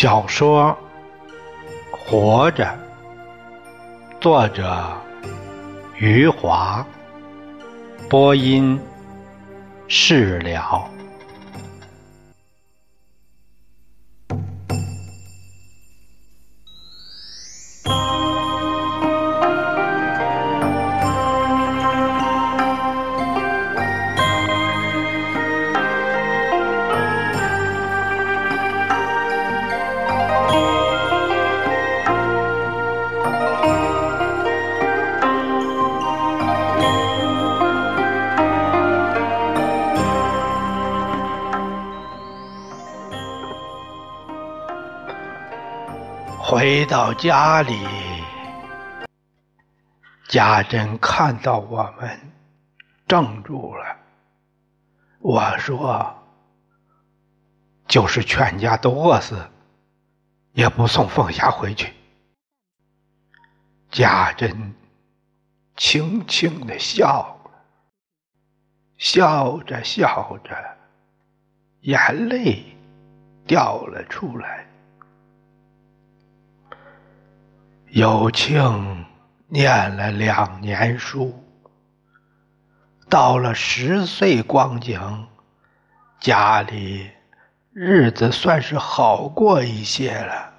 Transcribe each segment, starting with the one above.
小说《活着》，作者余华，播音释了。到家里，家珍看到我们，怔住了。我说：“就是全家都饿死，也不送凤霞回去。”家珍轻轻的笑了，笑着笑着，眼泪掉了出来。有庆念了两年书，到了十岁光景，家里日子算是好过一些了。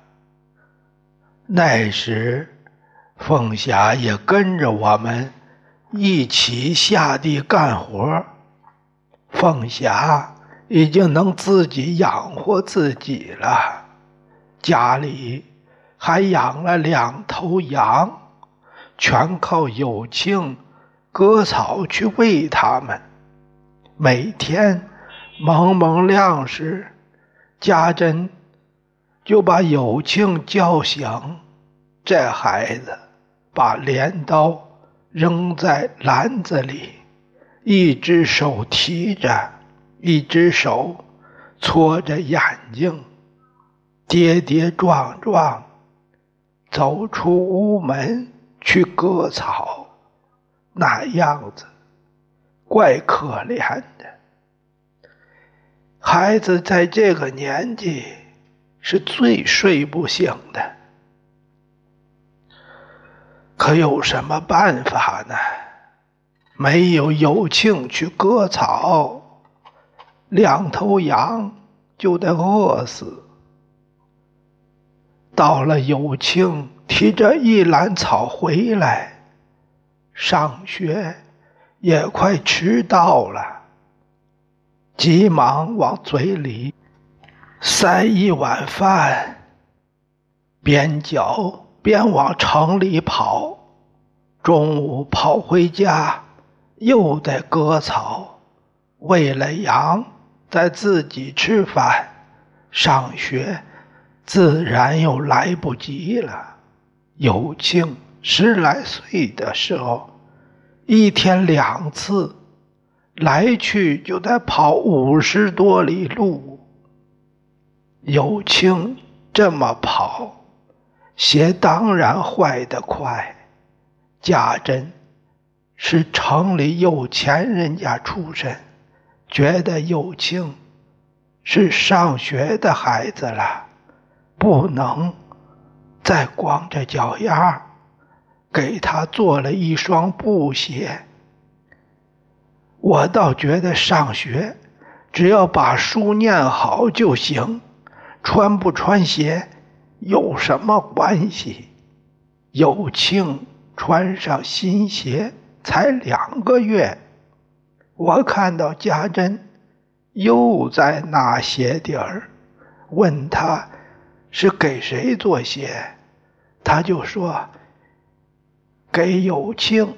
那时，凤霞也跟着我们一起下地干活。凤霞已经能自己养活自己了，家里。还养了两头羊，全靠有庆割草去喂它们。每天蒙蒙亮时，家珍就把有庆叫醒。这孩子把镰刀扔在篮子里，一只手提着，一只手搓着眼睛，跌跌撞撞。走出屋门去割草，那样子怪可怜的。孩子在这个年纪是最睡不醒的，可有什么办法呢？没有有庆去割草，两头羊就得饿死。到了有庆提着一篮草回来，上学也快迟到了，急忙往嘴里塞一碗饭，边嚼边往城里跑。中午跑回家，又得割草，喂了羊，再自己吃饭，上学。自然又来不及了。有庆十来岁的时候，一天两次来去就得跑五十多里路。有庆这么跑，鞋当然坏得快。家珍是城里有钱人家出身，觉得有庆是上学的孩子了。不能再光着脚丫，给他做了一双布鞋。我倒觉得上学只要把书念好就行，穿不穿鞋有什么关系？有庆穿上新鞋才两个月，我看到家珍又在拿鞋底儿，问他。是给谁做鞋？他就说：“给有庆。”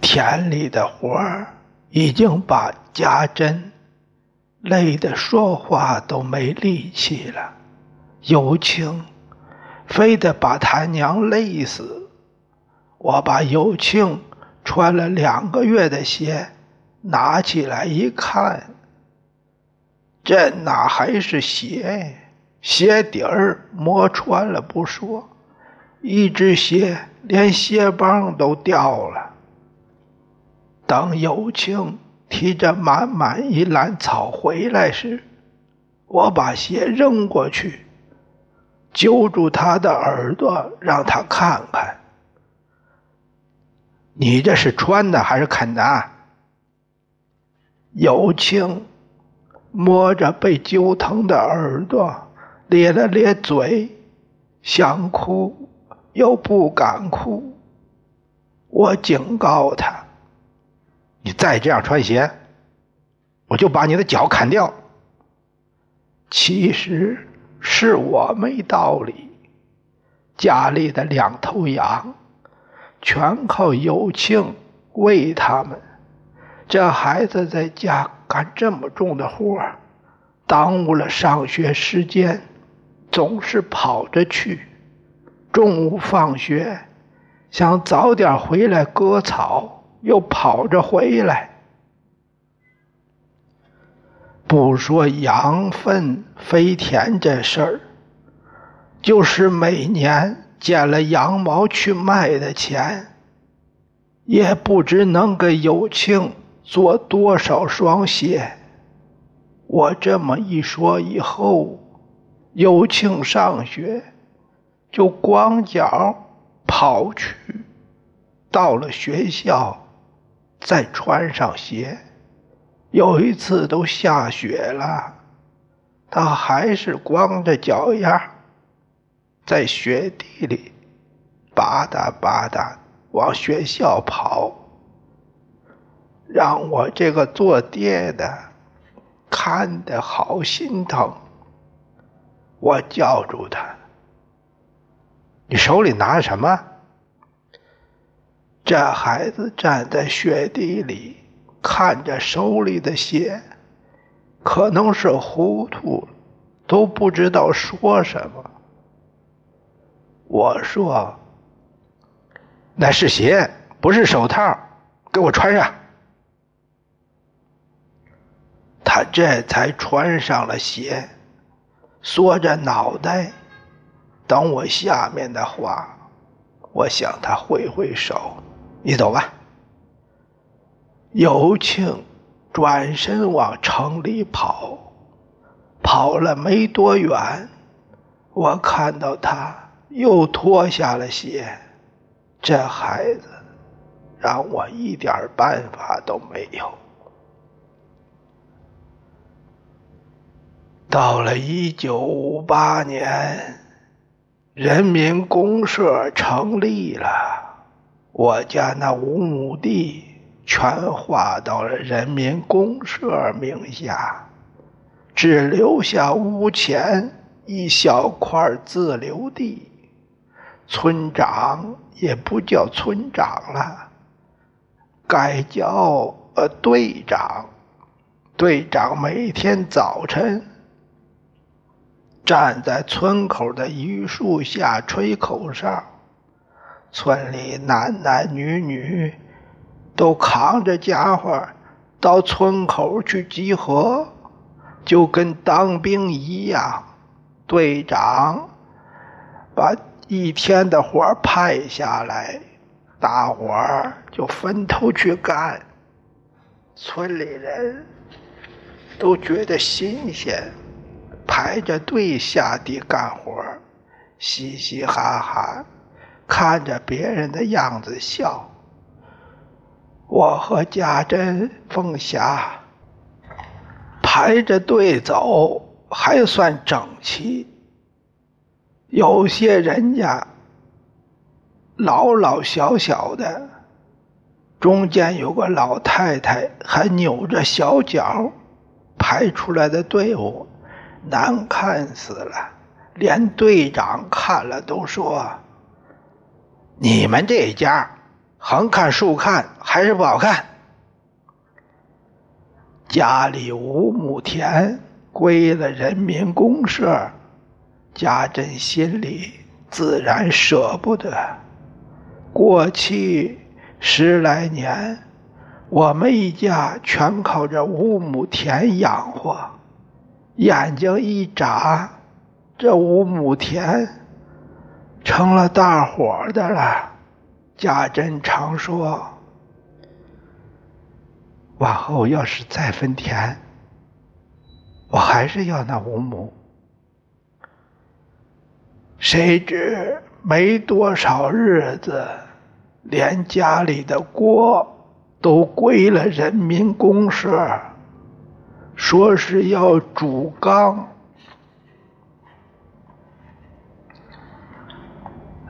田里的活儿已经把家珍累得说话都没力气了。有庆非得把他娘累死。我把有庆穿了两个月的鞋拿起来一看。这哪还是鞋？鞋底儿磨穿了不说，一只鞋连鞋帮都掉了。等有庆提着满满一篮草回来时，我把鞋扔过去，揪住他的耳朵，让他看看。你这是穿的还是啃的？有庆摸着被揪疼的耳朵，咧了咧嘴，想哭又不敢哭。我警告他：“你再这样穿鞋，我就把你的脚砍掉。”其实是我没道理，家里的两头羊全靠有庆喂他们。这孩子在家干这么重的活耽误了上学时间，总是跑着去。中午放学，想早点回来割草，又跑着回来。不说羊粪肥田这事儿，就是每年捡了羊毛去卖的钱，也不知能给有庆做多少双鞋。我这么一说以后，有庆上学就光脚跑去，到了学校再穿上鞋。有一次都下雪了，他还是光着脚丫，在雪地里吧嗒吧嗒往学校跑，让我这个做爹的看得好心疼。我叫住他：“你手里拿什么？”这孩子站在雪地里。看着手里的鞋，可能是糊涂，都不知道说什么。我说：“那是鞋，不是手套，给我穿上。”他这才穿上了鞋，缩着脑袋等我下面的话。我向他挥挥手：“你走吧。”有庆转身往城里跑，跑了没多远，我看到他又脱下了鞋。这孩子让我一点办法都没有。到了一九五八年，人民公社成立了，我家那五亩地。全划到了人民公社名下，只留下屋前一小块自留地。村长也不叫村长了，改叫呃队长。队长每天早晨站在村口的榆树下吹口哨，村里男男女女。都扛着家伙到村口去集合，就跟当兵一样。队长把一天的活派下来，大伙儿就分头去干。村里人都觉得新鲜，排着队下地干活，嘻嘻哈哈，看着别人的样子笑。我和家珍、凤霞排着队走，还算整齐。有些人家老老小小的，中间有个老太太还扭着小脚，排出来的队伍难看死了，连队长看了都说：“你们这家。”横看竖看还是不好看。家里五亩田归了人民公社，家珍心里自然舍不得。过去十来年，我们一家全靠这五亩田养活，眼睛一眨，这五亩田成了大伙的了。家珍常说：“往后要是再分田，我还是要那五亩。谁知没多少日子，连家里的锅都归了人民公社，说是要煮钢。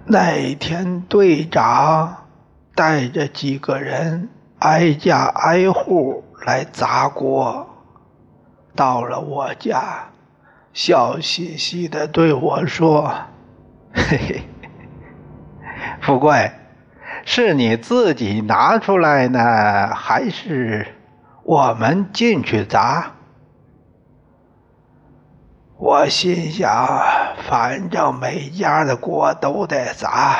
那天队长带着几个人挨家挨户来砸锅，到了我家，笑嘻嘻的对我说：“嘿嘿，富贵，是你自己拿出来呢，还是我们进去砸？”我心想，反正每家的锅都得砸，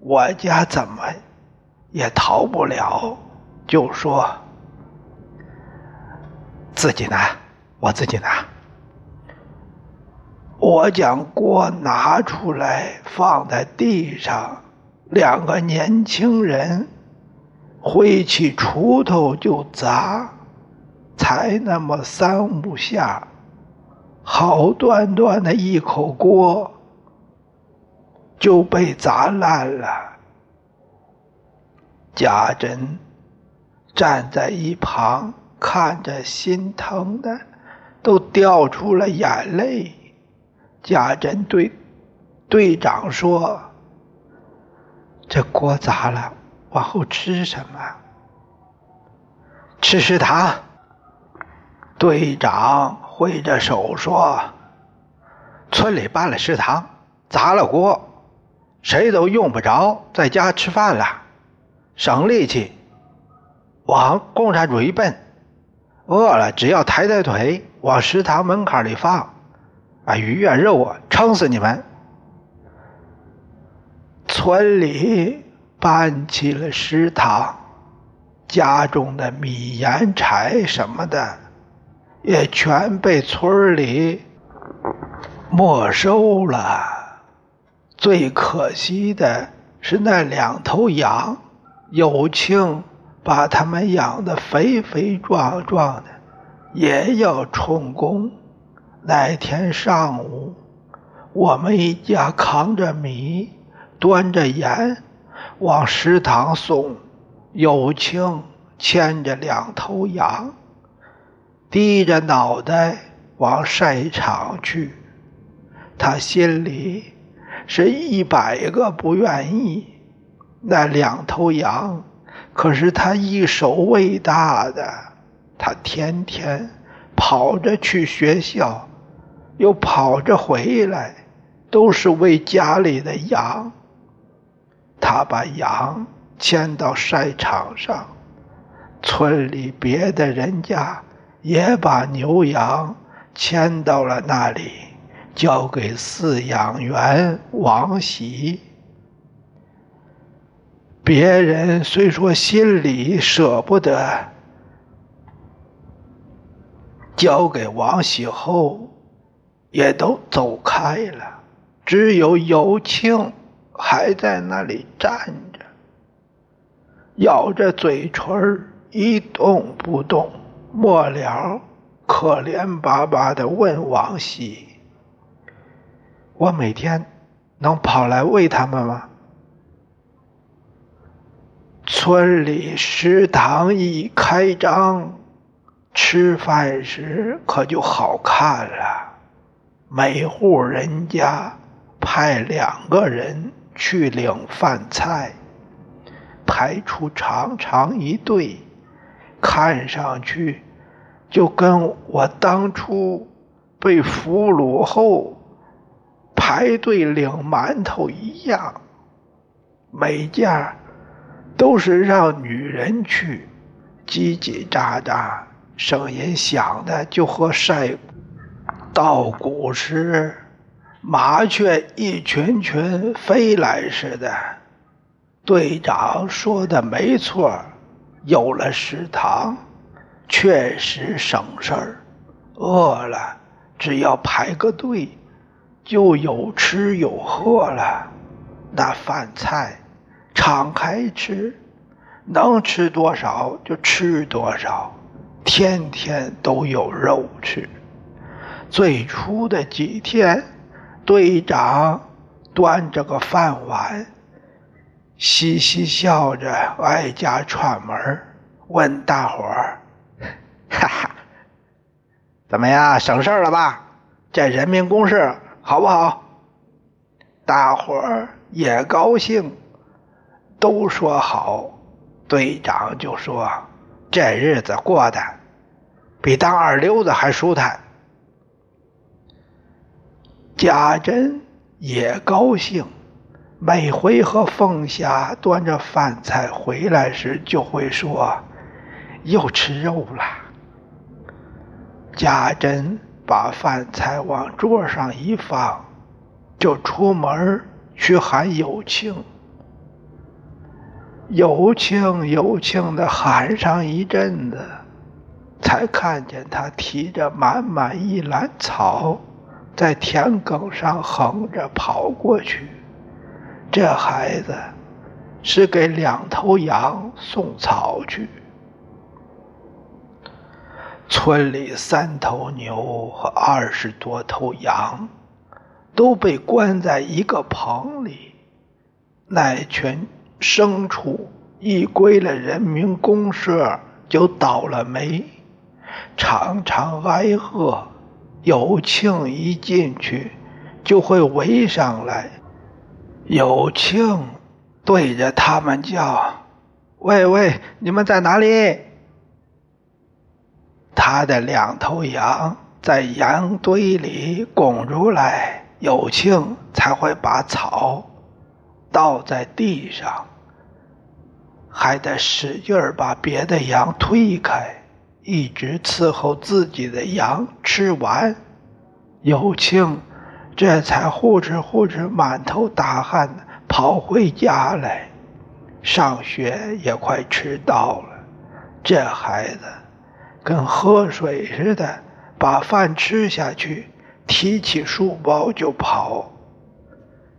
我家怎么也逃不了，就说自己拿，我自己拿。我将锅拿出来放在地上，两个年轻人挥起锄头就砸，才那么三五下。好端端的一口锅就被砸烂了。贾珍站在一旁看着，心疼的都掉出了眼泪。贾珍对队长说：“这锅砸了，往后吃什么？吃食堂。”队长。挥着手说：“村里办了食堂，砸了锅，谁都用不着在家吃饭了，省力气，往共产主义奔。饿了只要抬抬腿往食堂门槛里放，啊，鱼啊肉啊，撑死你们！”村里办起了食堂，家中的米盐柴什么的。也全被村里没收了。最可惜的是那两头羊，有庆把它们养得肥肥壮壮的，也要充公。那天上午，我们一家扛着米，端着盐往食堂送，有庆牵着两头羊。低着脑袋往晒场去，他心里是一百个不愿意。那两头羊可是他一手喂大的，他天天跑着去学校，又跑着回来，都是为家里的羊。他把羊牵到晒场上，村里别的人家。也把牛羊牵到了那里，交给饲养员王喜。别人虽说心里舍不得，交给王喜后，也都走开了。只有尤庆还在那里站着，咬着嘴唇一动不动。末了，可怜巴巴的问王喜：“我每天能跑来喂他们吗？”村里食堂一开张，吃饭时可就好看了。每户人家派两个人去领饭菜，排出长长一队。看上去就跟我当初被俘虏后排队领馒头一样，每家都是让女人去，叽叽喳喳，声音响的就和晒稻谷时麻雀一群群飞来似的。队长说的没错。有了食堂，确实省事儿。饿了，只要排个队，就有吃有喝了。那饭菜敞开吃，能吃多少就吃多少，天天都有肉吃。最初的几天，队长端着个饭碗，嘻嘻笑着挨家串门，问大伙儿：“ 哈哈，怎么样，省事了吧？这人民公社好不好？”大伙儿也高兴，都说好。队长就说：“这日子过的比当二流子还舒坦。”贾珍也高兴，每回和凤霞端着饭菜回来时，就会说：“又吃肉了。”家珍把饭菜往桌上一放，就出门去喊有庆。有庆有庆的喊上一阵子，才看见他提着满满一篮草，在田埂上横着跑过去。这孩子是给两头羊送草去。村里三头牛和二十多头羊都被关在一个棚里，那群。牲畜一归了人民公社，就倒了霉，常常挨饿。有庆一进去，就会围上来。有庆对着他们叫：“喂喂，你们在哪里？”他的两头羊在羊堆里拱出来，有庆才会把草倒在地上。还得使劲儿把别的羊推开，一直伺候自己的羊吃完。有庆这才呼哧呼哧满头大汗的跑回家来。上学也快迟到了，这孩子跟喝水似的，把饭吃下去，提起书包就跑。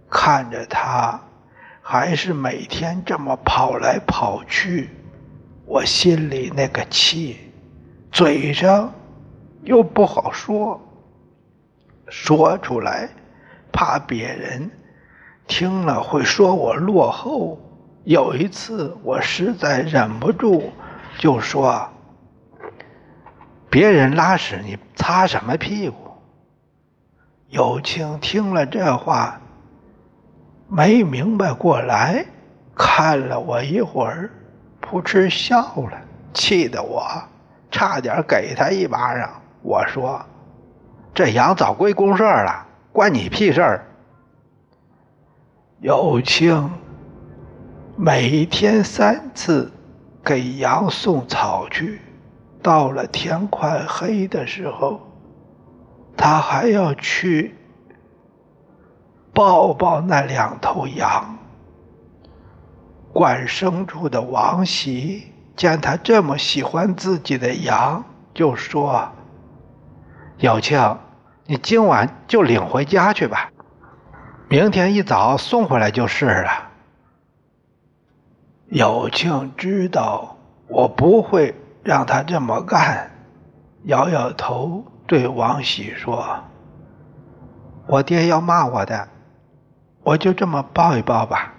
看着他。还是每天这么跑来跑去，我心里那个气，嘴上又不好说，说出来怕别人听了会说我落后。有一次我实在忍不住，就说：“别人拉屎你擦什么屁股？”有庆听了这话。没明白过来，看了我一会儿，扑哧笑了，气得我差点给他一巴掌。我说：“这羊早归公社了，关你屁事儿。”有庆每天三次给羊送草去，到了天快黑的时候，他还要去。抱抱那两头羊。管牲畜的王喜见他这么喜欢自己的羊，就说：“有庆，你今晚就领回家去吧，明天一早送回来就是了。”有庆知道我不会让他这么干，摇摇头对王喜说：“我爹要骂我的。”我就这么抱一抱吧。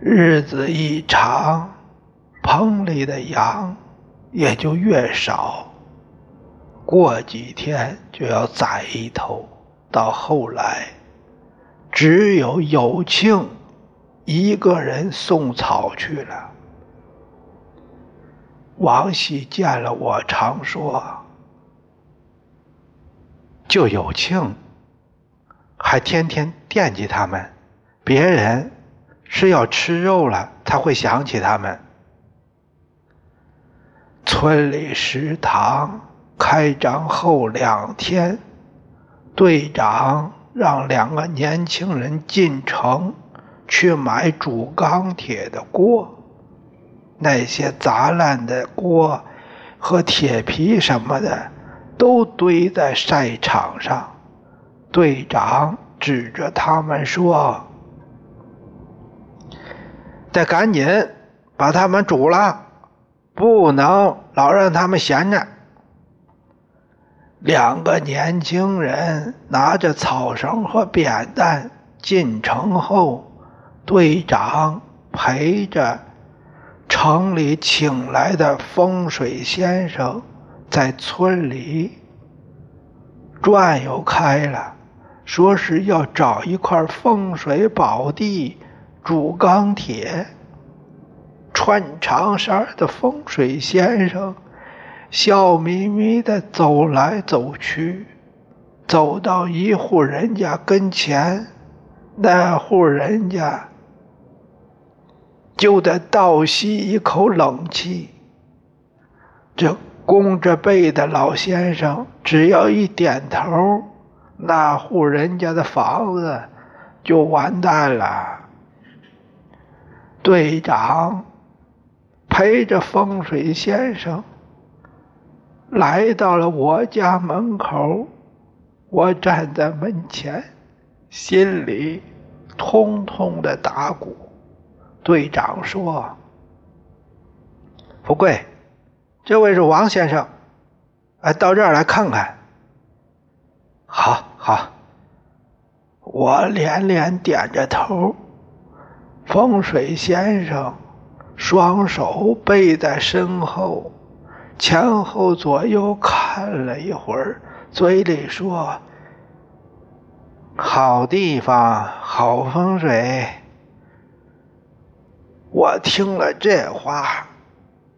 日子一长，棚里的羊也就越少。过几天就要宰一头，到后来，只有有庆一个人送草去了。王喜见了我，常说：“就有庆。”还天天惦记他们，别人是要吃肉了才会想起他们。村里食堂开张后两天，队长让两个年轻人进城去买煮钢铁的锅，那些砸烂的锅和铁皮什么的都堆在晒场上。队长指着他们说：“得赶紧把他们煮了，不能老让他们闲着。”两个年轻人拿着草绳和扁担进城后，队长陪着城里请来的风水先生在村里转悠开了，说是要找一块风水宝地铸钢铁。穿长衫的风水先生。笑眯眯地走来走去，走到一户人家跟前，那户人家就得倒吸一口冷气。这弓着背的老先生只要一点头，那户人家的房子就完蛋了。队长陪着风水先生。来到了我家门口，我站在门前，心里通通的打鼓。队长说：“富贵，这位是王先生，哎，到这儿来看看。”好，好，我连连点着头。风水先生双手背在身后。前后左右看了一会儿，嘴里说：“好地方，好风水。”我听了这话，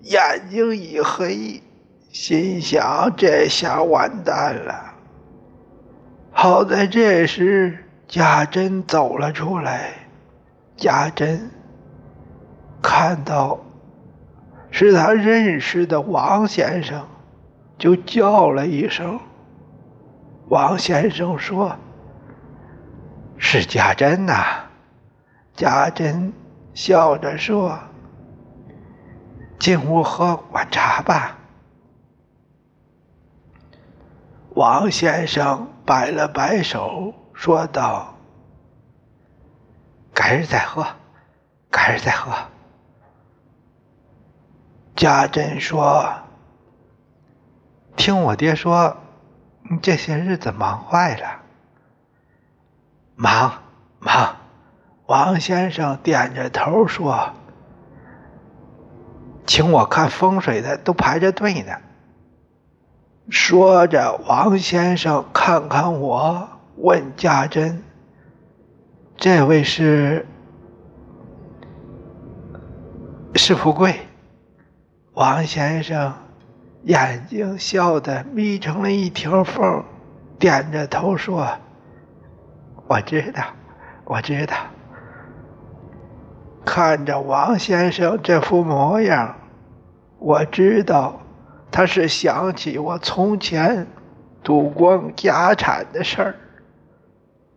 眼睛一黑，心想：这下完蛋了。好在这时贾珍走了出来，贾珍看到。是他认识的王先生，就叫了一声。王先生说：“是家珍呐。”家珍笑着说：“进屋喝碗茶吧。”王先生摆了摆手，说道：“改日再喝，改日再喝。”家珍说：“听我爹说，你这些日子忙坏了。忙忙。”王先生点着头说：“请我看风水的都排着队呢。”说着，王先生看看我，问家珍：“这位是是富贵？”王先生眼睛笑得眯成了一条缝，点着头说：“我知道，我知道。”看着王先生这副模样，我知道他是想起我从前赌光家产的事儿，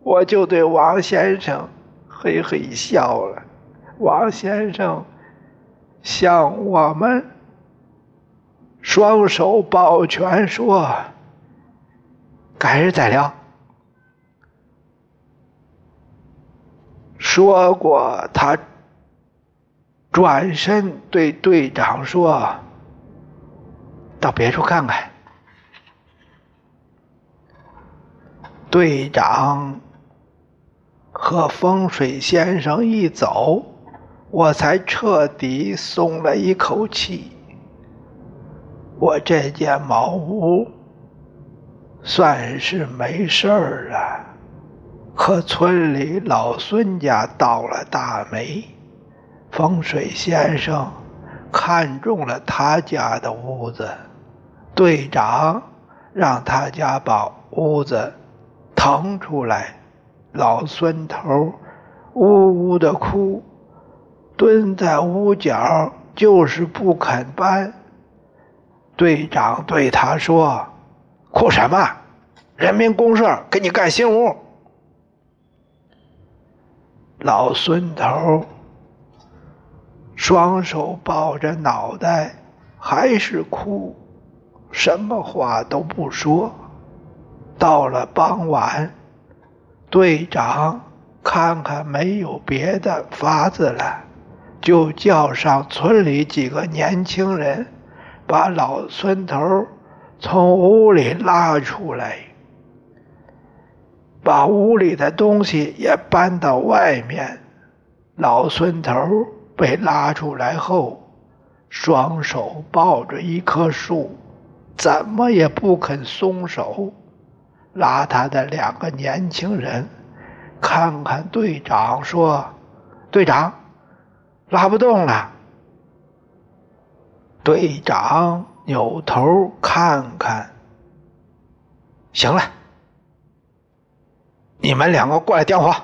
我就对王先生嘿嘿笑了。王先生向我们。双手抱拳说：“改日再聊。”说过，他转身对队长说：“到别处看看。”队长和风水先生一走，我才彻底松了一口气。我这间茅屋算是没事儿了，可村里老孙家倒了大霉，风水先生看中了他家的屋子，队长让他家把屋子腾出来，老孙头呜呜的哭，蹲在屋角就是不肯搬。队长对他说：“哭什么？人民公社给你盖新屋。”老孙头双手抱着脑袋，还是哭，什么话都不说。到了傍晚，队长看看没有别的法子了，就叫上村里几个年轻人。把老孙头从屋里拉出来，把屋里的东西也搬到外面。老孙头被拉出来后，双手抱着一棵树，怎么也不肯松手。拉他的两个年轻人看看队长，说：“队长，拉不动了。”队长扭头看看，行了，你们两个过来点火。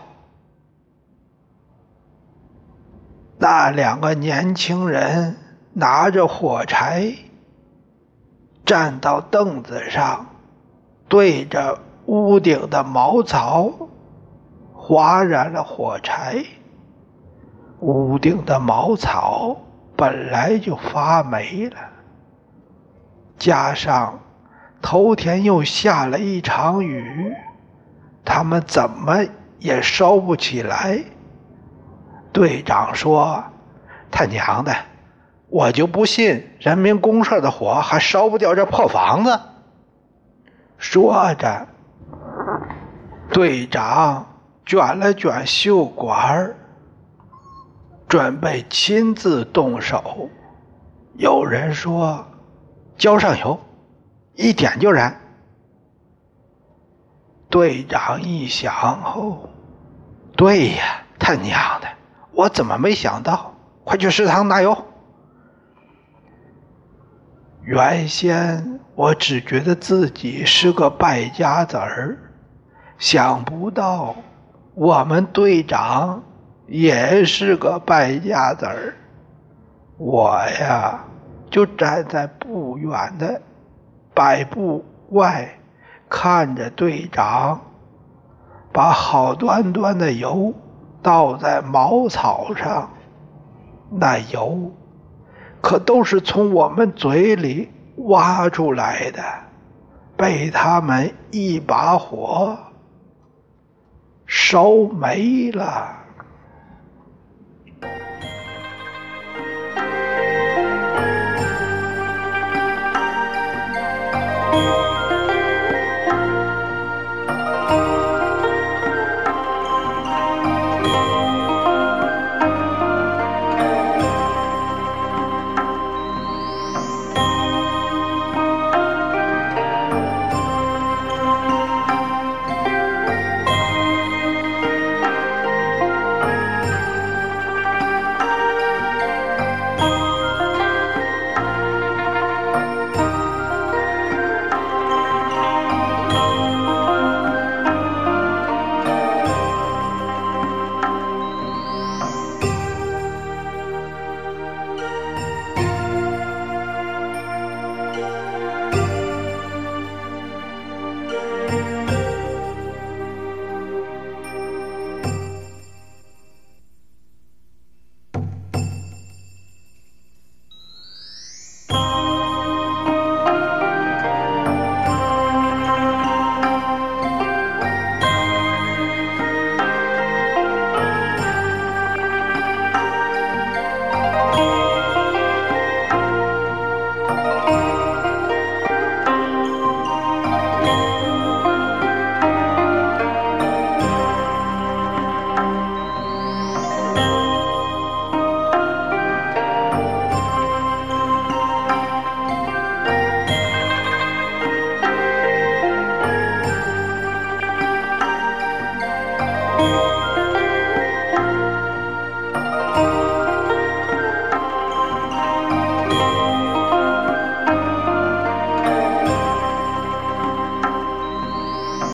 那两个年轻人拿着火柴，站到凳子上，对着屋顶的茅草划燃了火柴。屋顶的茅草本来就发霉了，加上头天又下了一场雨，他们怎么也烧不起来。队长说：“他娘的，我就不信人民公社的火还烧不掉这破房子。”说着，队长卷了卷袖管，准备亲自动手。有人说：“浇上油，一点就燃。”队长一想哦，对呀，他娘的！我怎么没想到？快去食堂拿油！原先我只觉得自己是个败家子儿，想不到我们队长也是个败家子儿。我呀，就站在不远的百步外，看着队长把好端端的油。倒在茅草上，那油可都是从我们嘴里挖出来的，被他们一把火烧没了。